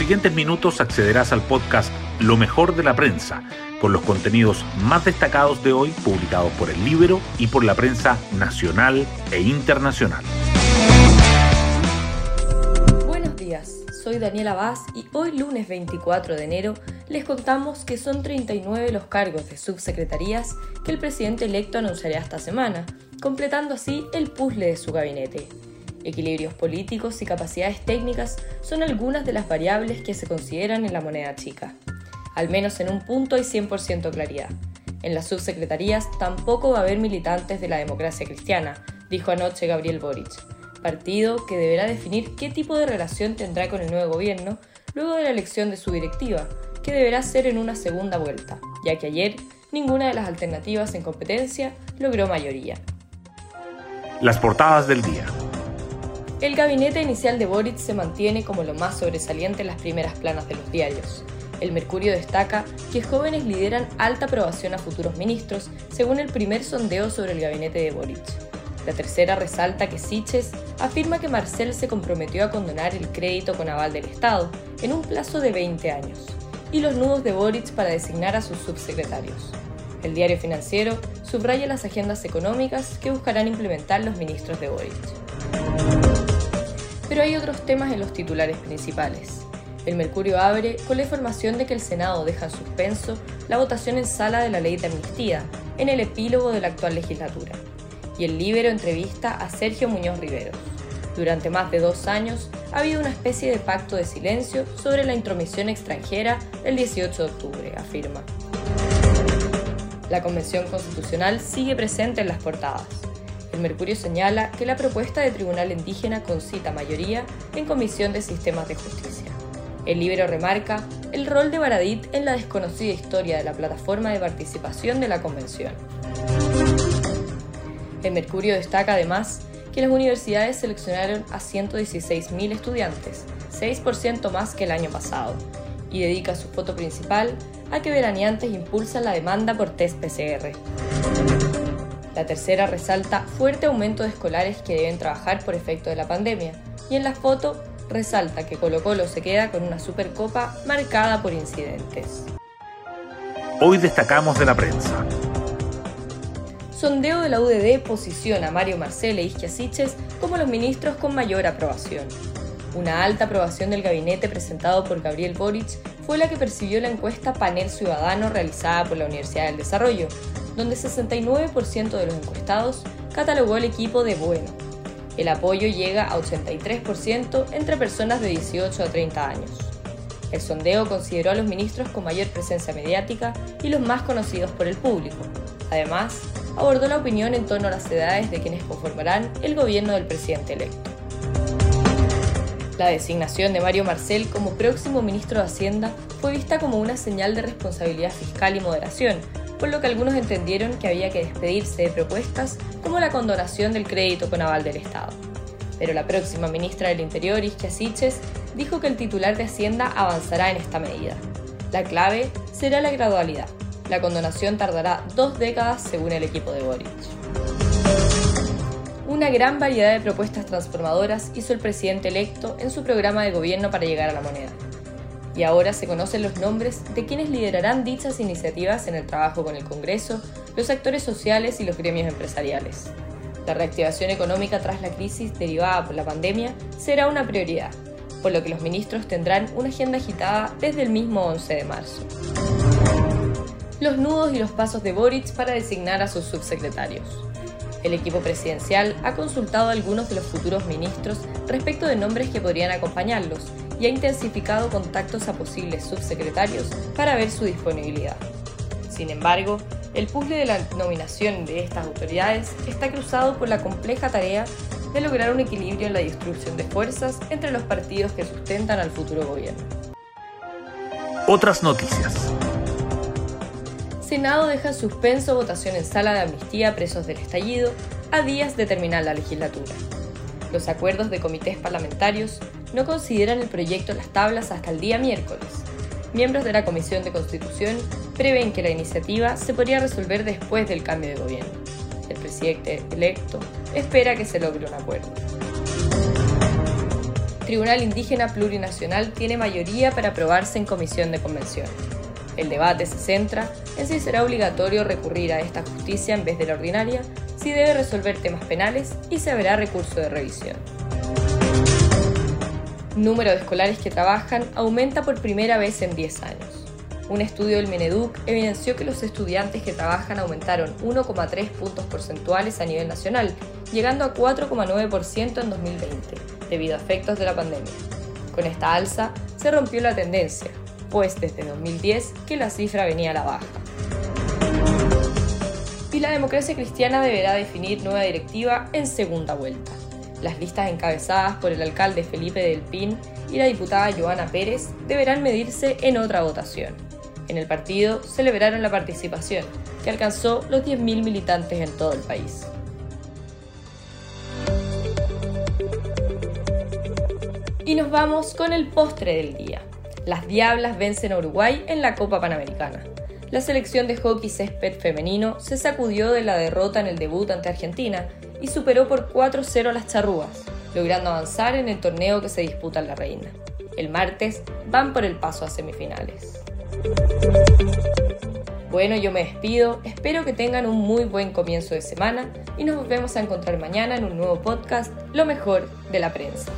siguientes minutos accederás al podcast Lo mejor de la prensa, con los contenidos más destacados de hoy publicados por el libro y por la prensa nacional e internacional. Buenos días, soy Daniela Vaz y hoy lunes 24 de enero les contamos que son 39 los cargos de subsecretarías que el presidente electo anunciará esta semana, completando así el puzzle de su gabinete. Equilibrios políticos y capacidades técnicas son algunas de las variables que se consideran en la moneda chica. Al menos en un punto hay 100% claridad. En las subsecretarías tampoco va a haber militantes de la democracia cristiana, dijo anoche Gabriel Boric, partido que deberá definir qué tipo de relación tendrá con el nuevo gobierno luego de la elección de su directiva, que deberá ser en una segunda vuelta, ya que ayer ninguna de las alternativas en competencia logró mayoría. Las portadas del día. El gabinete inicial de Boric se mantiene como lo más sobresaliente en las primeras planas de los diarios. El Mercurio destaca que jóvenes lideran alta aprobación a futuros ministros, según el primer sondeo sobre el gabinete de Boric. La tercera resalta que Siches afirma que Marcel se comprometió a condonar el crédito con aval del Estado en un plazo de 20 años, y los nudos de Boric para designar a sus subsecretarios. El diario financiero subraya las agendas económicas que buscarán implementar los ministros de Boric. Pero hay otros temas en los titulares principales. El Mercurio abre con la información de que el Senado deja en suspenso la votación en sala de la ley de amnistía, en el epílogo de la actual legislatura. Y el Libero entrevista a Sergio Muñoz Riveros. Durante más de dos años ha habido una especie de pacto de silencio sobre la intromisión extranjera del 18 de octubre, afirma. La Convención Constitucional sigue presente en las portadas. Mercurio señala que la propuesta de tribunal indígena concita mayoría en Comisión de Sistemas de Justicia. El Libro remarca el rol de Baradit en la desconocida historia de la plataforma de participación de la Convención. El Mercurio destaca además que las universidades seleccionaron a 116.000 estudiantes, 6% más que el año pasado, y dedica su foto principal a que veraneantes impulsan la demanda por test PCR. La tercera resalta fuerte aumento de escolares que deben trabajar por efecto de la pandemia. Y en la foto resalta que Colo Colo se queda con una supercopa marcada por incidentes. Hoy destacamos de la prensa. Sondeo de la UDD posiciona a Mario Marcel e Isquia Siches como los ministros con mayor aprobación. Una alta aprobación del gabinete presentado por Gabriel Boric fue la que percibió la encuesta Panel Ciudadano realizada por la Universidad del Desarrollo, donde 69% de los encuestados catalogó el equipo de bueno. El apoyo llega a 83% entre personas de 18 a 30 años. El sondeo consideró a los ministros con mayor presencia mediática y los más conocidos por el público. Además, abordó la opinión en torno a las edades de quienes conformarán el gobierno del presidente electo. La designación de Mario Marcel como próximo ministro de Hacienda fue vista como una señal de responsabilidad fiscal y moderación, por lo que algunos entendieron que había que despedirse de propuestas como la condonación del crédito con aval del Estado. Pero la próxima ministra del Interior, Isquia Siches, dijo que el titular de Hacienda avanzará en esta medida. La clave será la gradualidad. La condonación tardará dos décadas según el equipo de Boric. Una gran variedad de propuestas transformadoras hizo el presidente electo en su programa de gobierno para llegar a la moneda y ahora se conocen los nombres de quienes liderarán dichas iniciativas en el trabajo con el Congreso, los actores sociales y los gremios empresariales. La reactivación económica tras la crisis derivada por la pandemia será una prioridad, por lo que los ministros tendrán una agenda agitada desde el mismo 11 de marzo. Los nudos y los pasos de Boric para designar a sus subsecretarios. El equipo presidencial ha consultado a algunos de los futuros ministros respecto de nombres que podrían acompañarlos y ha intensificado contactos a posibles subsecretarios para ver su disponibilidad. Sin embargo, el puzzle de la nominación de estas autoridades está cruzado por la compleja tarea de lograr un equilibrio en la distribución de fuerzas entre los partidos que sustentan al futuro gobierno. Otras noticias. Senado deja suspenso votación en sala de amnistía a presos del estallido a días de terminar la legislatura. Los acuerdos de comités parlamentarios no consideran el proyecto las tablas hasta el día miércoles. Miembros de la Comisión de Constitución prevén que la iniciativa se podría resolver después del cambio de gobierno. El presidente electo espera que se logre un acuerdo. Tribunal Indígena Plurinacional tiene mayoría para aprobarse en comisión de convención. El debate se centra en si será obligatorio recurrir a esta justicia en vez de la ordinaria, si debe resolver temas penales y se habrá recurso de revisión. Número de escolares que trabajan aumenta por primera vez en 10 años. Un estudio del Mineduc evidenció que los estudiantes que trabajan aumentaron 1,3 puntos porcentuales a nivel nacional, llegando a 4,9% en 2020, debido a efectos de la pandemia. Con esta alza se rompió la tendencia, pues desde 2010 que la cifra venía a la baja. Y la democracia cristiana deberá definir nueva directiva en segunda vuelta. Las listas encabezadas por el alcalde Felipe del Pin y la diputada Joana Pérez deberán medirse en otra votación. En el partido celebraron la participación, que alcanzó los 10.000 militantes en todo el país. Y nos vamos con el postre del día. Las Diablas vencen a Uruguay en la Copa Panamericana. La selección de hockey césped femenino se sacudió de la derrota en el debut ante Argentina y superó por 4-0 a las charrúas, logrando avanzar en el torneo que se disputa en la Reina. El martes van por el paso a semifinales. Bueno, yo me despido, espero que tengan un muy buen comienzo de semana y nos volvemos a encontrar mañana en un nuevo podcast, Lo mejor de la prensa.